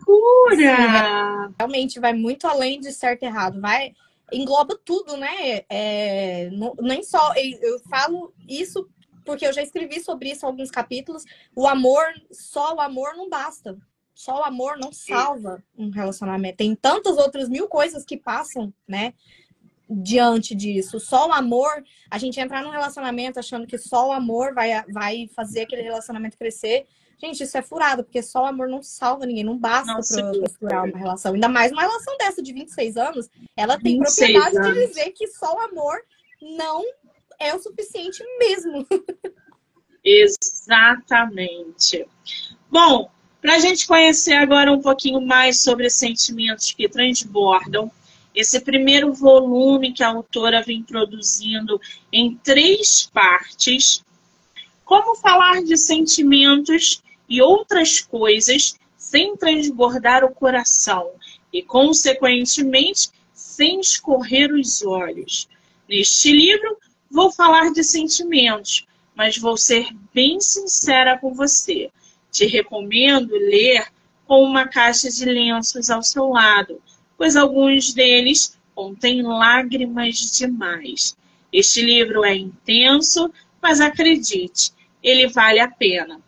loucura! realmente vai muito além de certo e errado. Vai engloba tudo, né? É, não, nem só eu falo isso porque eu já escrevi sobre isso em alguns capítulos. O amor, só o amor não basta. Só o amor não salva um relacionamento. Tem tantas outras mil coisas que passam, né? Diante disso. Só o amor, a gente entrar num relacionamento achando que só o amor vai, vai fazer aquele relacionamento crescer. Gente, isso é furado, porque só o amor não salva ninguém, não basta para furar uma relação. Ainda mais uma relação dessa de 26 anos, ela tem propriedade anos. de dizer que só o amor não é o suficiente mesmo. Exatamente. Bom, para a gente conhecer agora um pouquinho mais sobre sentimentos que transbordam, esse primeiro volume que a autora vem produzindo em três partes, como falar de sentimentos e outras coisas sem transbordar o coração e, consequentemente, sem escorrer os olhos. Neste livro, vou falar de sentimentos, mas vou ser bem sincera com você. Te recomendo ler com uma caixa de lenços ao seu lado, pois alguns deles contêm lágrimas demais. Este livro é intenso, mas acredite, ele vale a pena.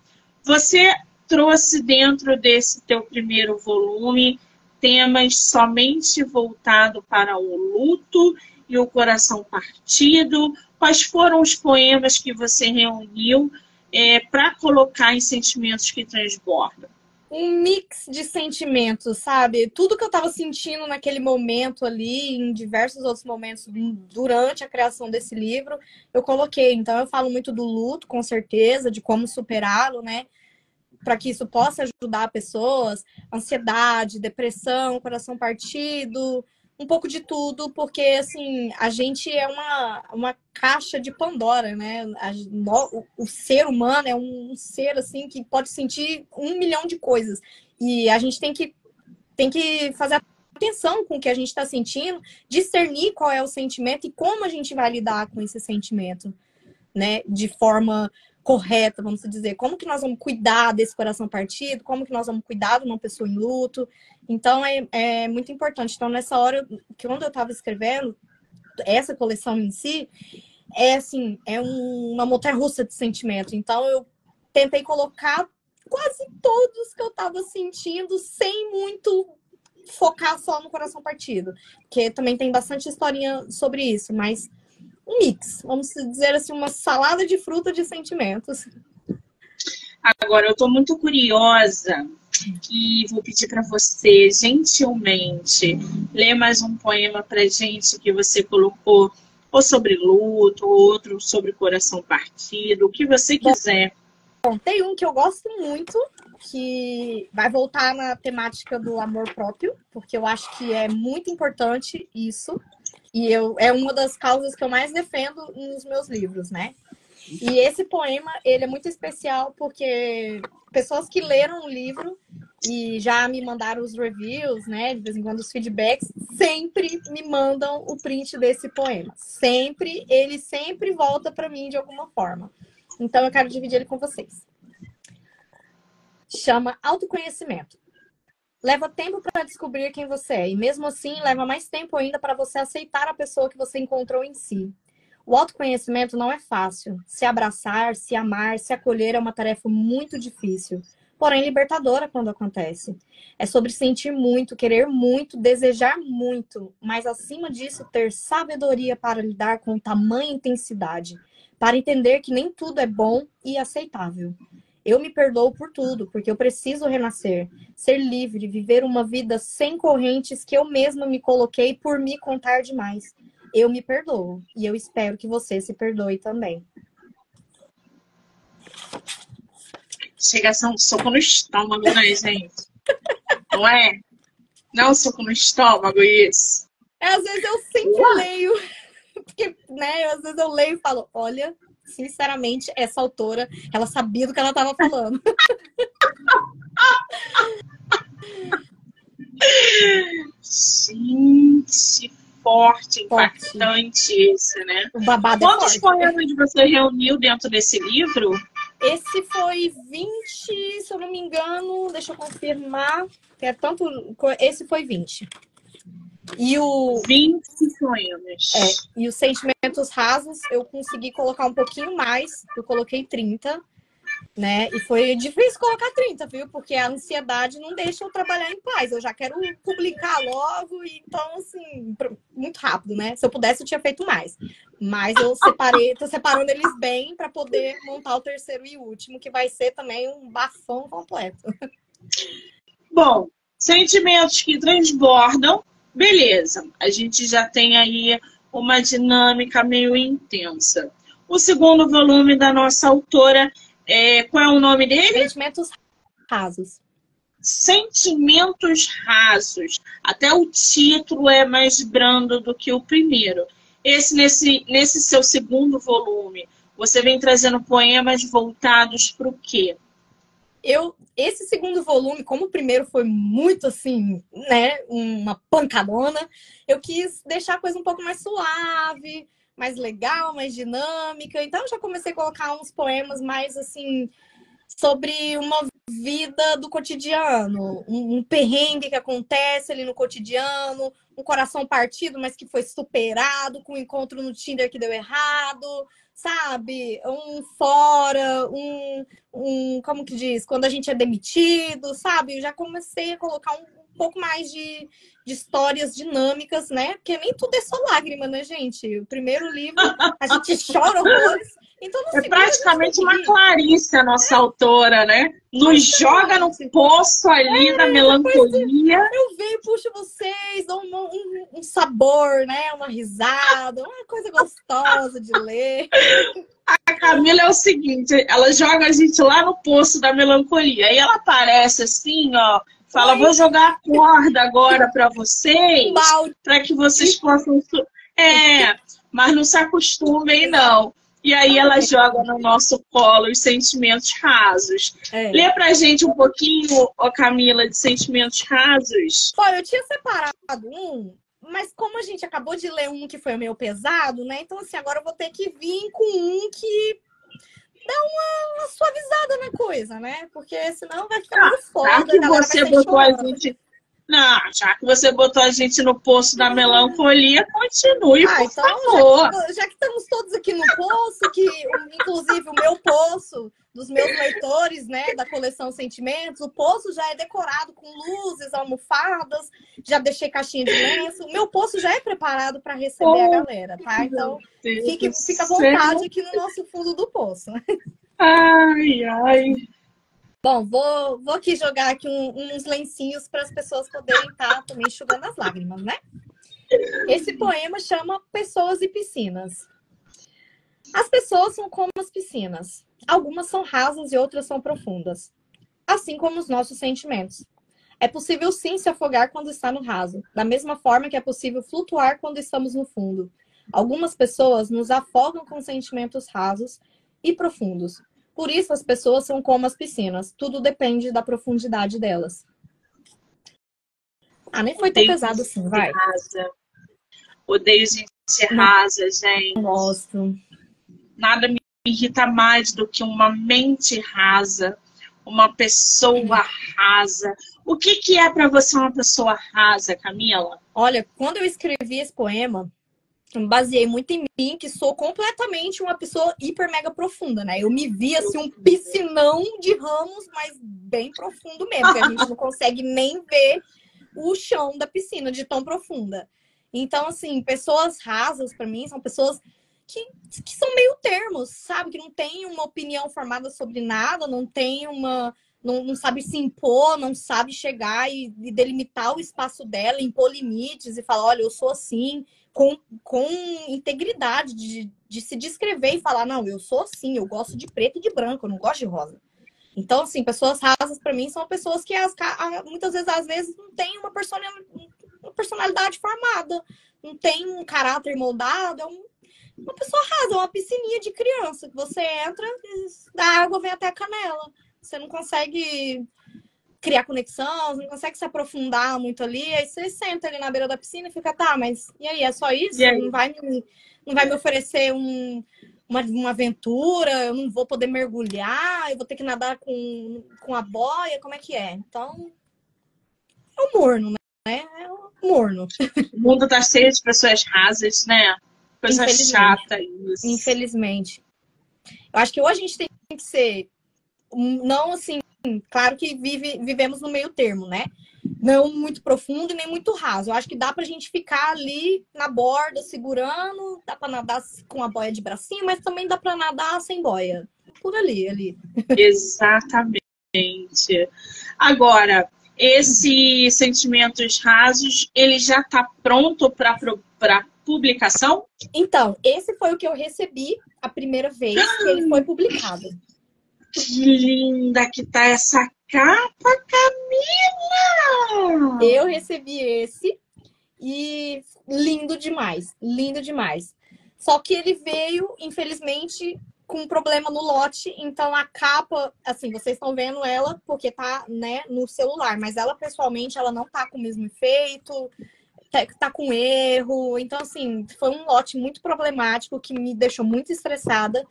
Você trouxe dentro desse teu primeiro volume temas somente voltado para o luto e o coração partido. Quais foram os poemas que você reuniu é, para colocar em sentimentos que transbordam? Um mix de sentimentos, sabe? Tudo que eu estava sentindo naquele momento ali, em diversos outros momentos durante a criação desse livro, eu coloquei. Então, eu falo muito do luto, com certeza, de como superá-lo, né? Para que isso possa ajudar pessoas, ansiedade, depressão, coração partido, um pouco de tudo, porque assim, a gente é uma, uma caixa de Pandora, né? A, no, o, o, ser humano é um ser assim que pode sentir um milhão de coisas. E a gente tem que, tem que fazer atenção com o que a gente está sentindo, discernir qual é o sentimento e como a gente vai lidar com esse sentimento, né? De forma correta, vamos dizer, como que nós vamos cuidar desse coração partido, como que nós vamos cuidar de uma pessoa em luto. Então é, é muito importante. Então, nessa hora, que quando eu estava escrevendo, essa coleção em si, é assim, é um, uma montanha russa de sentimento. Então eu tentei colocar quase todos que eu estava sentindo, sem muito focar só no coração partido. Porque também tem bastante historinha sobre isso, mas um mix, vamos dizer assim, uma salada de fruta de sentimentos. Agora, eu estou muito curiosa e vou pedir para você, gentilmente, ler mais um poema para gente que você colocou, ou sobre luto, ou outro sobre coração partido, o que você quiser. Bom, tem um que eu gosto muito, que vai voltar na temática do amor próprio, porque eu acho que é muito importante isso. E eu, é uma das causas que eu mais defendo nos meus livros, né? E esse poema, ele é muito especial porque pessoas que leram o livro e já me mandaram os reviews, né? De vez em quando os feedbacks, sempre me mandam o print desse poema. Sempre, ele sempre volta para mim de alguma forma. Então eu quero dividir ele com vocês. Chama autoconhecimento. Leva tempo para descobrir quem você é, e mesmo assim leva mais tempo ainda para você aceitar a pessoa que você encontrou em si. O autoconhecimento não é fácil. Se abraçar, se amar, se acolher é uma tarefa muito difícil, porém libertadora quando acontece. É sobre sentir muito, querer muito, desejar muito, mas acima disso, ter sabedoria para lidar com tamanha intensidade, para entender que nem tudo é bom e aceitável. Eu me perdoo por tudo, porque eu preciso renascer, ser livre, viver uma vida sem correntes que eu mesma me coloquei por me contar demais. Eu me perdoo e eu espero que você se perdoe também. Chega a ser um soco no estômago, né, gente? Não é? Não é um soco no estômago isso. É, às vezes eu sempre leio, porque, né, às vezes eu leio e falo, olha, sinceramente, essa autora, ela sabia do que ela estava falando. Gente, forte, impactante esse, né? O babado é Quantos é poemas você reuniu dentro desse livro? Esse foi 20, se eu não me engano, deixa eu confirmar. É tanto. Esse foi 20. E o 20 poemas. É, e os sentimentos rasos eu consegui colocar um pouquinho mais, eu coloquei 30, né? E foi difícil colocar 30, viu? Porque a ansiedade não deixa eu trabalhar em paz. Eu já quero publicar logo, então assim, muito rápido, né? Se eu pudesse eu tinha feito mais. Mas eu separei, tô separando eles bem para poder montar o terceiro e último, que vai ser também um bafão completo. Bom, sentimentos que transbordam Beleza, a gente já tem aí uma dinâmica meio intensa. O segundo volume da nossa autora, é, qual é o nome dele? Sentimentos rasos. Sentimentos rasos. Até o título é mais brando do que o primeiro. Esse, nesse, nesse seu segundo volume, você vem trazendo poemas voltados para o quê? eu esse segundo volume, como o primeiro foi muito assim, né, uma pancadona, eu quis deixar a coisa um pouco mais suave, mais legal, mais dinâmica. Então eu já comecei a colocar uns poemas mais assim sobre uma vida do cotidiano, um, um perrengue que acontece ali no cotidiano, um coração partido, mas que foi superado com um encontro no Tinder que deu errado, sabe? Um fora, um, um como que diz? Quando a gente é demitido, sabe? Eu já comecei a colocar um, um pouco mais de, de histórias dinâmicas, né? Porque nem tudo é só lágrima, né, gente? O primeiro livro, a gente chora horrores. Então, é praticamente uma Clarice a nossa é. autora, né? Nos joga no poço ali é, da melancolia. Eu venho, puxo vocês, dou um, um, um, sabor, né? Uma risada, uma coisa gostosa de ler. A Camila é o seguinte, ela joga a gente lá no poço da melancolia. Aí ela aparece assim, ó, fala, vou jogar a corda agora para vocês, para que vocês possam... É, mas não se acostumem, não. E aí ela joga no nosso colo os sentimentos rasos. É. Lê pra gente um pouquinho, ó Camila, de sentimentos rasos. Olha, eu tinha separado um, mas como a gente acabou de ler um que foi meio pesado, né? Então, assim, agora eu vou ter que vir com um que dá uma, uma suavizada na coisa, né? Porque senão vai ficar ah, muito foda. Já que você botou a gente não, já que você botou a gente no poço da melancolia, continue, ah, por então, favor. Já que, já que, estamos todos aqui no poço, que inclusive o meu poço, dos meus leitores, né, da coleção Sentimentos, o poço já é decorado com luzes, almofadas, já deixei caixinha de lenço. O meu poço já é preparado para receber oh, a galera, tá? Então, fique, fica à vontade aqui no nosso fundo do poço. Ai, ai. Bom, vou, vou aqui jogar aqui um, uns lencinhos para as pessoas poderem estar tá também enxugando as lágrimas, né? Esse poema chama Pessoas e Piscinas. As pessoas são como as piscinas. Algumas são rasas e outras são profundas. Assim como os nossos sentimentos. É possível sim se afogar quando está no raso, da mesma forma que é possível flutuar quando estamos no fundo. Algumas pessoas nos afogam com sentimentos rasos e profundos, por isso, as pessoas são como as piscinas. Tudo depende da profundidade delas. Ah, nem foi tão pesado assim, vai. Rasa. Odeio gente rasa, gente. Gosto. Nada me irrita mais do que uma mente rasa, uma pessoa rasa. O que, que é para você uma pessoa rasa, Camila? Olha, quando eu escrevi esse poema, baseei muito em mim, que sou completamente uma pessoa hiper mega profunda, né? Eu me vi assim um piscinão de ramos, mas bem profundo mesmo, que a gente não consegue nem ver o chão da piscina de tão profunda. Então, assim, pessoas rasas para mim são pessoas que, que são meio termos, sabe? Que não tem uma opinião formada sobre nada, não tem uma não, não, sabe se impor, não sabe chegar e, e, delimitar o espaço dela, impor limites e falar, olha, eu sou assim, com, com integridade de, de se descrever e falar, não, eu sou assim, eu gosto de preto e de branco, eu não gosto de rosa. Então, assim, pessoas rasas para mim são pessoas que as, muitas vezes, às vezes, não têm uma personalidade, formada, não tem um caráter moldado, é um, uma pessoa rasa, é uma piscininha de criança, que você entra, da água vem até a canela. Você não consegue criar conexão, você não consegue se aprofundar muito ali, aí você senta ali na beira da piscina e fica, tá, mas e aí, é só isso? Não vai me, não vai me oferecer um, uma, uma aventura, eu não vou poder mergulhar, eu vou ter que nadar com, com a boia, como é que é? Então, é o morno, né? É o morno. O mundo tá cheio de pessoas rasas, né? Coisa chata isso. Infelizmente. Eu acho que ou a gente tem que ser não assim, claro que vive, vivemos no meio termo, né? Não muito profundo e nem muito raso. Eu acho que dá pra gente ficar ali na borda, segurando, dá pra nadar com a boia de bracinho, mas também dá pra nadar sem boia. Por ali, ali. Exatamente. Agora, esse Sentimentos Rasos, ele já está pronto para publicação? Então, esse foi o que eu recebi a primeira vez que ele foi publicado. Que linda que tá essa capa, Camila! Eu recebi esse e lindo demais, lindo demais. Só que ele veio, infelizmente, com um problema no lote, então a capa, assim, vocês estão vendo ela porque tá, né, no celular, mas ela pessoalmente ela não tá com o mesmo efeito, tá, tá com erro. Então, assim, foi um lote muito problemático que me deixou muito estressada.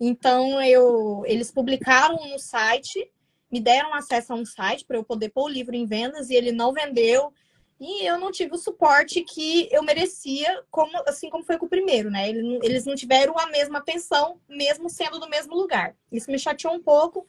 Então, eu, eles publicaram no site, me deram acesso a um site para eu poder pôr o livro em vendas e ele não vendeu. E eu não tive o suporte que eu merecia, como, assim como foi com o primeiro, né? Eles não tiveram a mesma atenção, mesmo sendo do mesmo lugar. Isso me chateou um pouco.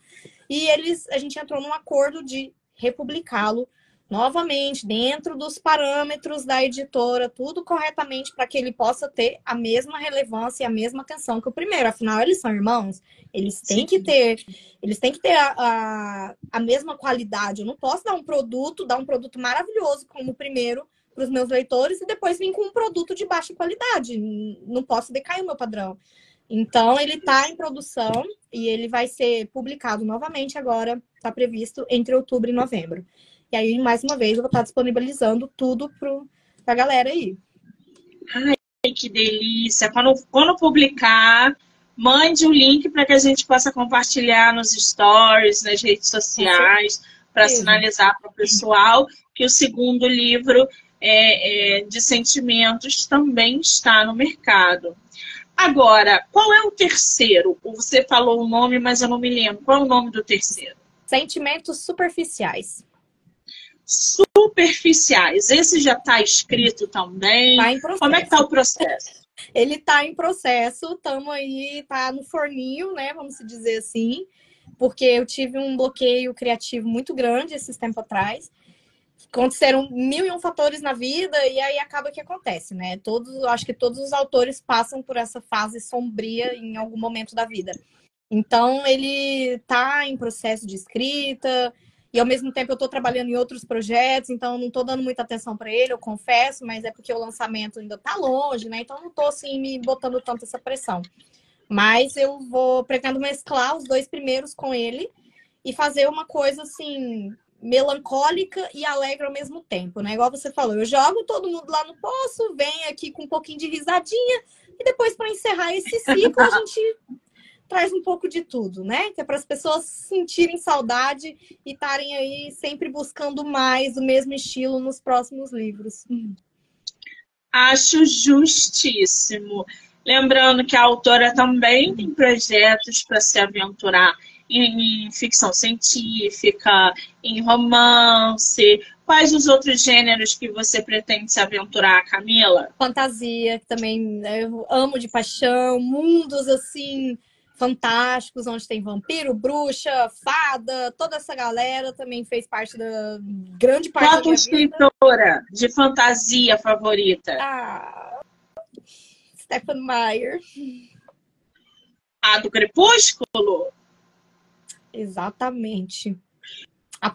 E eles, a gente entrou num acordo de republicá-lo novamente, dentro dos parâmetros da editora, tudo corretamente para que ele possa ter a mesma relevância e a mesma atenção que o primeiro. Afinal, eles são irmãos, eles têm Sim. que ter, eles têm que ter a, a, a, mesma qualidade. Eu não posso dar um produto, dar um produto maravilhoso como o primeiro para os meus leitores e depois vir com um produto de baixa qualidade. Não posso decair o meu padrão. Então, ele está em produção e ele vai ser publicado novamente agora, está previsto entre outubro e novembro. E aí, mais uma vez, eu vou estar disponibilizando tudo para a galera aí. Ai, que delícia! Quando, quando publicar, mande o um link para que a gente possa compartilhar nos stories, nas redes sociais, para sinalizar para o pessoal que o segundo livro é, é, de sentimentos também está no mercado. Agora, qual é o terceiro? Você falou o nome, mas eu não me lembro. Qual é o nome do terceiro? Sentimentos superficiais superficiais. Esse já está escrito também? Tá em processo. Como é que está o processo? Ele está em processo, estamos aí, tá no forninho, né? Vamos dizer assim, porque eu tive um bloqueio criativo muito grande esses tempos atrás. Aconteceram mil e um fatores na vida e aí acaba que acontece, né? Todos, acho que todos os autores passam por essa fase sombria em algum momento da vida. Então ele está em processo de escrita, e ao mesmo tempo eu estou trabalhando em outros projetos, então não estou dando muita atenção para ele, eu confesso, mas é porque o lançamento ainda está longe, né? Então não estou assim me botando tanto essa pressão. Mas eu vou pretendo mesclar os dois primeiros com ele e fazer uma coisa assim melancólica e alegre ao mesmo tempo, né? Igual você falou, eu jogo todo mundo lá no poço, vem aqui com um pouquinho de risadinha e depois para encerrar esse ciclo a gente traz um pouco de tudo, né? Que é para as pessoas sentirem saudade e estarem aí sempre buscando mais o mesmo estilo nos próximos livros. Acho justíssimo. Lembrando que a autora também tem projetos para se aventurar em, ficção científica, em romance. Quais os outros gêneros que você pretende se aventurar, Camila? Fantasia, que também né, eu amo de paixão, mundos assim fantásticos, onde tem vampiro, bruxa, fada, toda essa galera também fez parte da grande parte Qual da minha escritora de fantasia favorita? Ah, Stephen Meyer. A do Crepúsculo? Exatamente.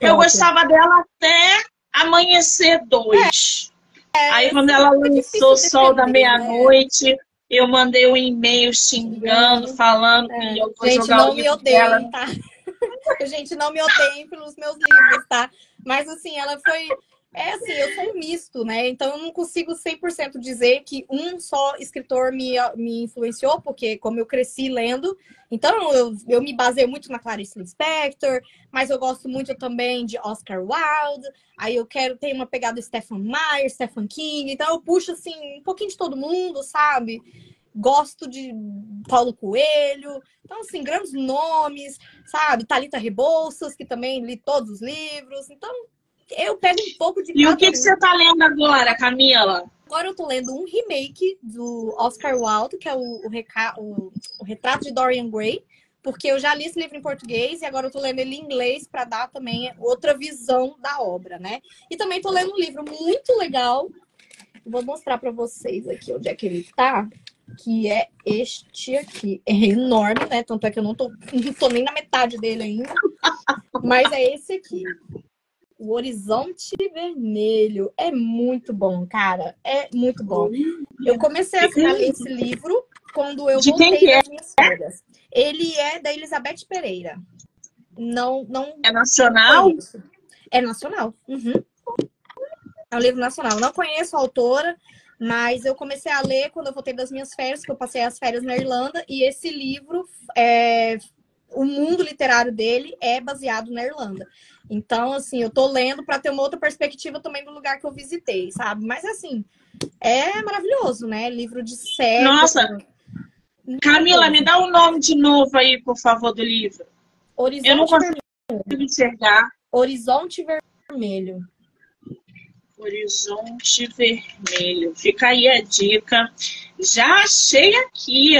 Eu gostava dela até Amanhecer 2. É, Aí quando ela lançou Sol da né? Meia-Noite, né? Eu mandei um e-mail xingando, falando é. que eu vou Gente, não me odeiem, tá? Gente, não me odeiem pelos meus livros, tá? Mas assim, ela foi é assim, eu sou um misto, né? Então eu não consigo 100% dizer que um só escritor me, me influenciou, porque como eu cresci lendo, então eu, eu me baseio muito na Clarice Lispector, mas eu gosto muito também de Oscar Wilde, aí eu quero ter uma pegada Stephen Meyer, Stephen King, então eu puxo assim um pouquinho de todo mundo, sabe? Gosto de Paulo Coelho, então assim, grandes nomes, sabe? Talita Rebouças, que também li todos os livros, então eu pego um pouco de. E o que, que você está lendo agora, Camila? Agora eu tô lendo um remake do Oscar Wilde, que é o, o, reca... o, o Retrato de Dorian Gray, porque eu já li esse livro em português e agora eu tô lendo ele em inglês para dar também outra visão da obra, né? E também tô lendo um livro muito legal. Vou mostrar para vocês aqui onde é que ele tá. Que é este aqui. É enorme, né? Tanto é que eu não tô, não tô nem na metade dele ainda. Mas é esse aqui. O Horizonte Vermelho. É muito bom, cara. É muito bom. Eu comecei a ler esse livro quando eu De voltei quem é? das minhas férias. Ele é da Elizabeth Pereira. Não, não. É nacional? É nacional. Uhum. É um livro nacional. Não conheço a autora, mas eu comecei a ler quando eu voltei das minhas férias, que eu passei as férias na Irlanda, e esse livro, é... o mundo literário dele é baseado na Irlanda. Então, assim, eu tô lendo para ter uma outra perspectiva também do lugar que eu visitei, sabe? Mas, assim, é maravilhoso, né? Livro de série. Nossa! Camila, me dá o um nome de novo aí, por favor, do livro. Horizonte eu não consigo Vermelho. enxergar. Horizonte Vermelho. Horizonte Vermelho. Fica aí a dica. Já achei aqui.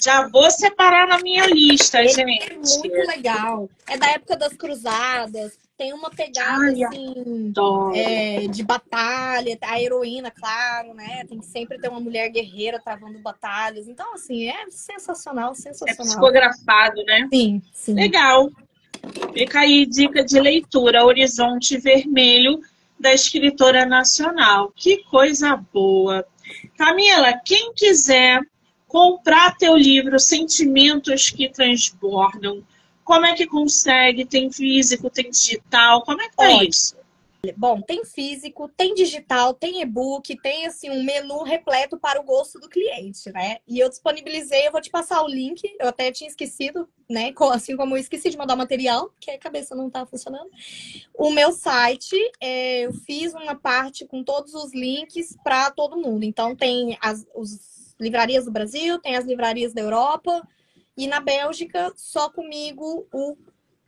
Já vou separar na minha lista, Ele gente. É muito legal. É da época das cruzadas. Tem uma pegada Ai, assim é, de batalha, a heroína, claro, né? Tem que sempre ter uma mulher guerreira travando batalhas. Então, assim, é sensacional, É sensacional. psicografado, né? Sim, sim. Legal. Fica aí dica de leitura, Horizonte Vermelho, da escritora nacional. Que coisa boa. Camila, quem quiser comprar teu livro Sentimentos que Transbordam, como é que consegue? Tem físico, tem digital? Como é que tá Olha, isso? Bom, tem físico, tem digital, tem e-book, tem assim um menu repleto para o gosto do cliente, né? E eu disponibilizei, eu vou te passar o link, eu até tinha esquecido, né? Assim como eu esqueci de mandar material, que a cabeça não tá funcionando. O meu site, é, eu fiz uma parte com todos os links para todo mundo. Então tem as os livrarias do Brasil, tem as livrarias da Europa e na Bélgica só comigo o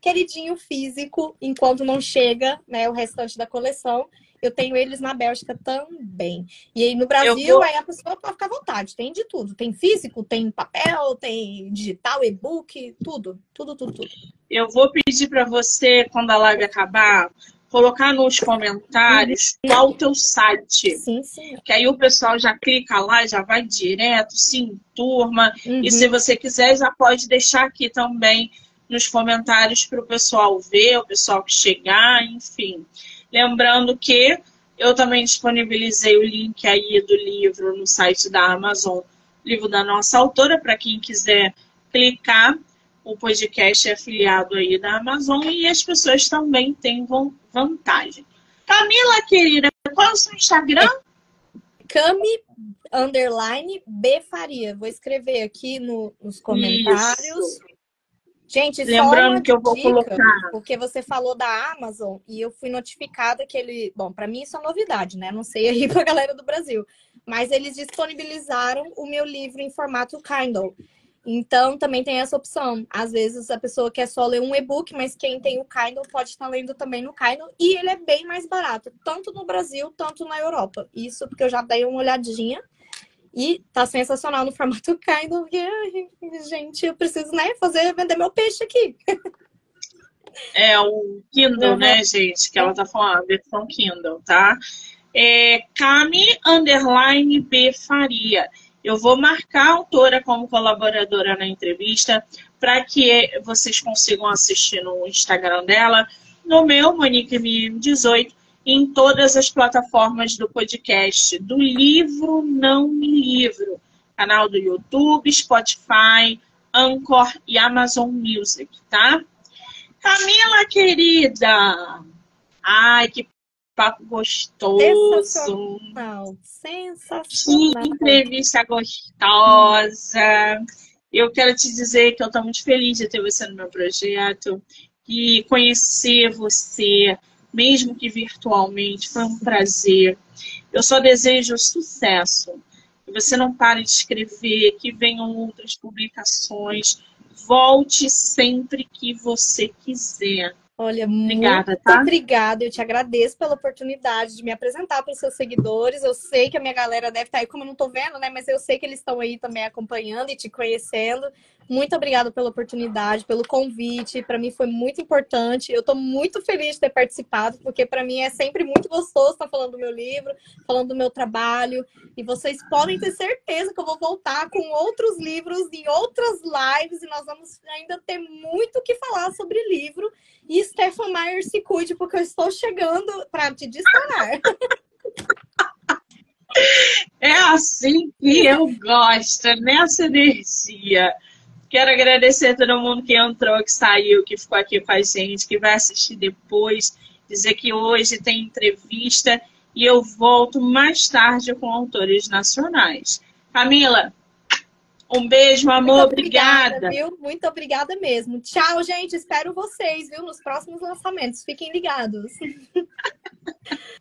queridinho físico, enquanto não chega né, o restante da coleção. Eu tenho eles na Bélgica também. E aí no Brasil, vou- aí a pessoa pode ficar à vontade. Tem de tudo. Tem físico, tem papel, tem digital, e-book, tudo. Tudo, tudo, tudo. Eu vou pedir para você, quando a live acabar, colocar nos comentários qual o teu site. Sim, sim. Que aí o pessoal já clica lá, já vai direto, se enturma. Uhum. E se você quiser, já pode deixar aqui também nos comentários para o pessoal ver, o pessoal que chegar, enfim. Lembrando que eu também disponibilizei o link aí do livro no site da Amazon, livro da nossa autora, para quem quiser clicar. O podcast é afiliado aí da Amazon e as pessoas também têm van- vantagem. Camila, querida, qual é o seu Instagram? Cami underline B Faria. Vou escrever aqui no- nos comentários. Isso. Gente, só Lembrando que eu vou dica, colocar. porque você falou da Amazon e eu fui notificada que ele, bom, para mim isso é novidade, né? Não sei aí pra galera do Brasil, mas eles disponibilizaram o meu livro em formato Kindle. Então, também tem essa opção. Às vezes a pessoa quer só ler um e-book, mas quem tem o Kindle pode estar lendo também no Kindle. E ele é bem mais barato, tanto no Brasil, tanto na Europa. Isso porque eu já dei uma olhadinha. E tá sensacional no formato Kindle, porque, gente, eu preciso, né, fazer, vender meu peixe aqui. É o Kindle, uhum. né, gente? Que ela tá falando, a versão Kindle, tá? É Cami Underline B Faria. Eu vou marcar a autora como colaboradora na entrevista para que vocês consigam assistir no Instagram dela, no meu, Monique MM18, em todas as plataformas do podcast, do livro Não Me Livro, canal do YouTube, Spotify, Anchor e Amazon Music, tá? Camila, querida! Ai, que papo gostoso! Sensacional! Sensacional! Que entrevista gostosa! Eu quero te dizer que eu estou muito feliz de ter você no meu projeto e conhecer você, mesmo que virtualmente, foi um prazer. Eu só desejo sucesso. Que você não pare de escrever, que venham outras publicações Volte sempre que você quiser. Olha, obrigada, muito tá? obrigada. Eu te agradeço pela oportunidade de me apresentar para os seus seguidores. Eu sei que a minha galera deve estar aí, como eu não estou vendo, né? Mas eu sei que eles estão aí também acompanhando e te conhecendo. Muito obrigada pela oportunidade, pelo convite. Para mim foi muito importante. Eu estou muito feliz de ter participado, porque para mim é sempre muito gostoso estar falando do meu livro, falando do meu trabalho. E vocês podem ter certeza que eu vou voltar com outros livros em outras lives e nós vamos ainda ter muito o que falar sobre livro. E Stefan Meyer se cuide, porque eu estou chegando para te disparar. É assim que eu gosto, nessa energia. Quero agradecer a todo mundo que entrou, que saiu, que ficou aqui com a gente, que vai assistir depois. Dizer que hoje tem entrevista e eu volto mais tarde com autores nacionais. Camila, um beijo, amor. Muito obrigada. obrigada. Viu? Muito obrigada mesmo. Tchau, gente. Espero vocês, viu, nos próximos lançamentos. Fiquem ligados.